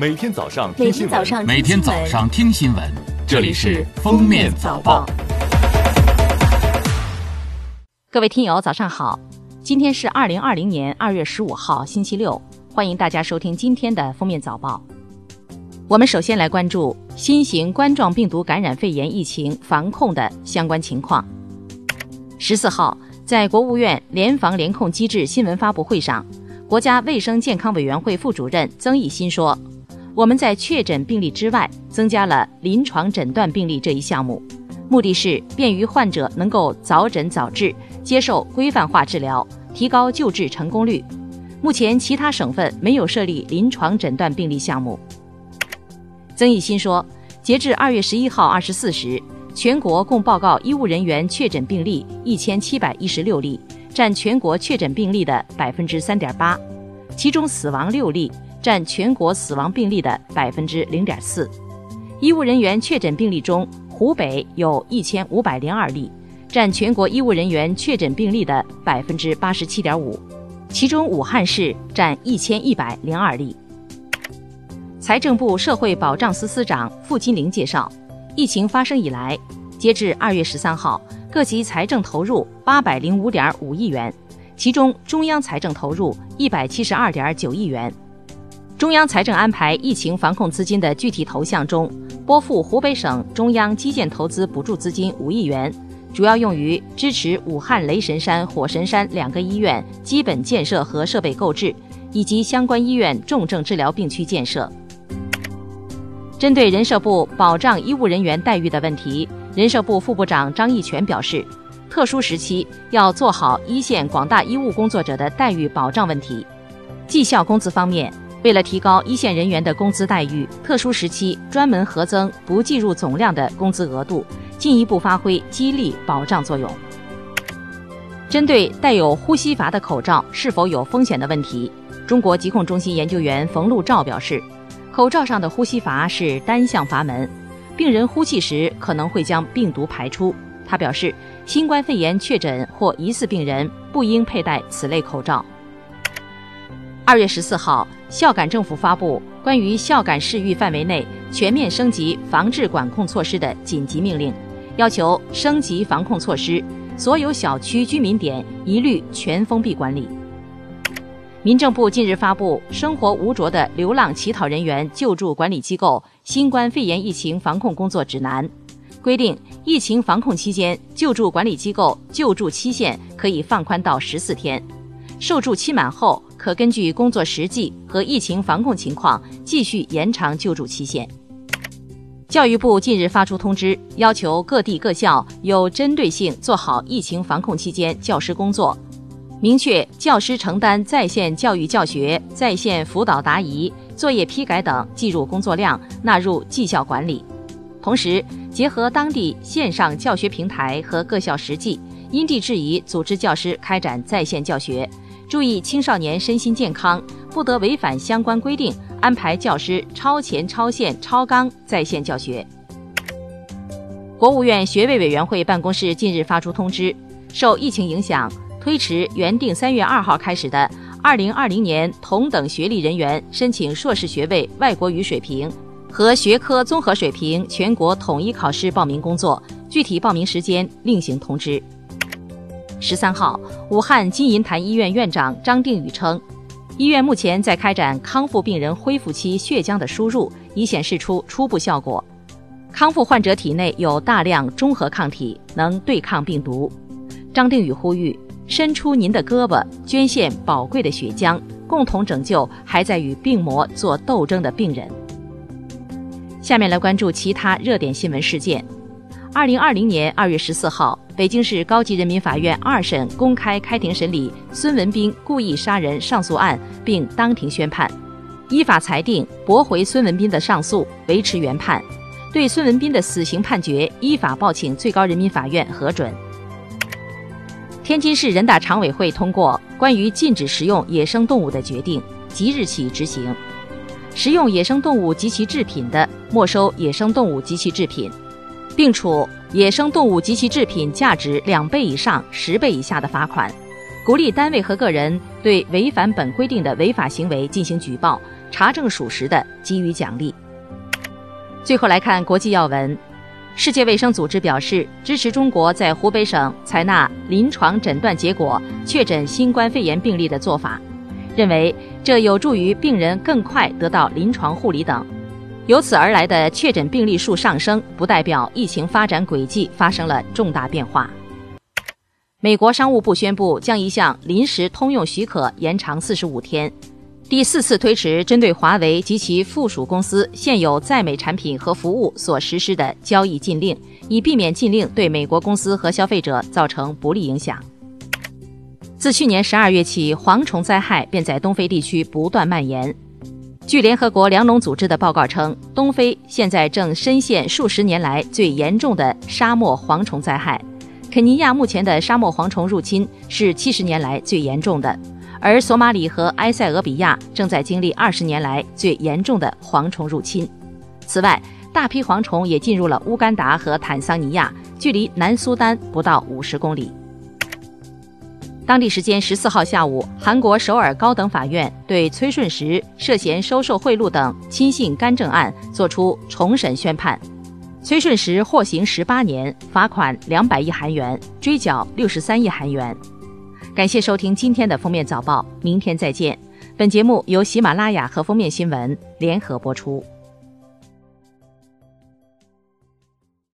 每天早上每听新闻，天早上每天早上听新闻，这里是《封面早报》。各位听友，早上好！今天是二零二零年二月十五号，星期六，欢迎大家收听今天的《封面早报》。我们首先来关注新型冠状病毒感染肺炎疫情防控的相关情况。十四号，在国务院联防联控机制新闻发布会上，国家卫生健康委员会副主任曾益新说：“我们在确诊病例之外，增加了临床诊断病例这一项目，目的是便于患者能够早诊早治，接受规范化治疗，提高救治成功率。目前，其他省份没有设立临床诊断病例项目。”曾益新说，截至二月十一号二十四时，全国共报告医务人员确诊病例一千七百一十六例，占全国确诊病例的百分之三点八，其中死亡六例，占全国死亡病例的百分之零点四。医务人员确诊病例中，湖北有一千五百零二例，占全国医务人员确诊病例的百分之八十七点五，其中武汉市占一千一百零二例。财政部社会保障司司长付金玲介绍，疫情发生以来，截至二月十三号，各级财政投入八百零五点五亿元，其中中央财政投入一百七十二点九亿元。中央财政安排疫情防控资金的具体投向中，拨付湖北省中央基建投资补助资金五亿元，主要用于支持武汉雷神山、火神山两个医院基本建设和设备购置，以及相关医院重症治疗病区建设。针对人社部保障医务人员待遇的问题，人社部副部长张义全表示，特殊时期要做好一线广大医务工作者的待遇保障问题。绩效工资方面，为了提高一线人员的工资待遇，特殊时期专门核增不计入总量的工资额度，进一步发挥激励保障作用。针对带有呼吸阀的口罩是否有风险的问题，中国疾控中心研究员冯路照表示。口罩上的呼吸阀是单向阀门，病人呼气时可能会将病毒排出。他表示，新冠肺炎确诊或疑似病人不应佩戴此类口罩。二月十四号，孝感政府发布关于孝感市域范围内全面升级防治管控措施的紧急命令，要求升级防控措施，所有小区居民点一律全封闭管理。民政部近日发布《生活无着的流浪乞讨人员救助管理机构新冠肺炎疫情防控工作指南》，规定疫情防控期间救助管理机构救助期限可以放宽到十四天，受助期满后可根据工作实际和疫情防控情况继续延长救助期限。教育部近日发出通知，要求各地各校有针对性做好疫情防控期间教师工作。明确教师承担在线教育教学、在线辅导答疑、作业批改等计入工作量，纳入绩效管理。同时，结合当地线上教学平台和各校实际，因地制宜组织教师开展在线教学，注意青少年身心健康，不得违反相关规定，安排教师超前、超线、超纲在线教学。国务院学位委员会办公室近日发出通知，受疫情影响。推迟原定三月二号开始的二零二零年同等学历人员申请硕士学位外国语水平和学科综合水平全国统一考试报名工作，具体报名时间另行通知。十三号，武汉金银潭医院院长张定宇称，医院目前在开展康复病人恢复期血浆的输入，已显示出初步效果，康复患者体内有大量中和抗体，能对抗病毒。张定宇呼吁。伸出您的胳膊，捐献宝贵的血浆，共同拯救还在与病魔做斗争的病人。下面来关注其他热点新闻事件。二零二零年二月十四号，北京市高级人民法院二审公开开庭审理孙文斌故意杀人上诉案，并当庭宣判，依法裁定驳回孙文斌的上诉，维持原判，对孙文斌的死刑判决依法报请最高人民法院核准。天津市人大常委会通过关于禁止食用野生动物的决定，即日起执行。食用野生动物及其制品的，没收野生动物及其制品，并处野生动物及其制品价值两倍以上十倍以下的罚款；鼓励单位和个人对违反本规定的违法行为进行举报，查证属实的给予奖励。最后来看国际要闻，世界卫生组织表示支持中国在湖北省采纳临床诊断结果确诊新冠肺炎病例的做法，认为这有助于病人更快得到临床护理等。由此而来的确诊病例数上升，不代表疫情发展轨迹发生了重大变化。美国商务部宣布将一项临时通用许可延长四十五天，第四次推迟针对华为及其附属公司现有在美产品和服务所实施的交易禁令，以避免禁令对美国公司和消费者造成不利影响。自去年十二月起，蝗虫灾害便在东非地区不断蔓延。据联合国粮农组织的报告称，东非现在正深陷数十年来最严重的沙漠蝗虫灾害。肯尼亚目前的沙漠蝗虫入侵是七十年来最严重的，而索马里和埃塞俄比亚正在经历二十年来最严重的蝗虫入侵。此外，大批蝗虫也进入了乌干达和坦桑尼亚，距离南苏丹不到五十公里。当地时间十四号下午，韩国首尔高等法院对崔顺实涉嫌收受贿赂等亲信干政案作出重审宣判。崔顺实获刑十八年，罚款两百亿韩元，追缴六十三亿韩元。感谢收听今天的封面早报，明天再见。本节目由喜马拉雅和封面新闻联合播出。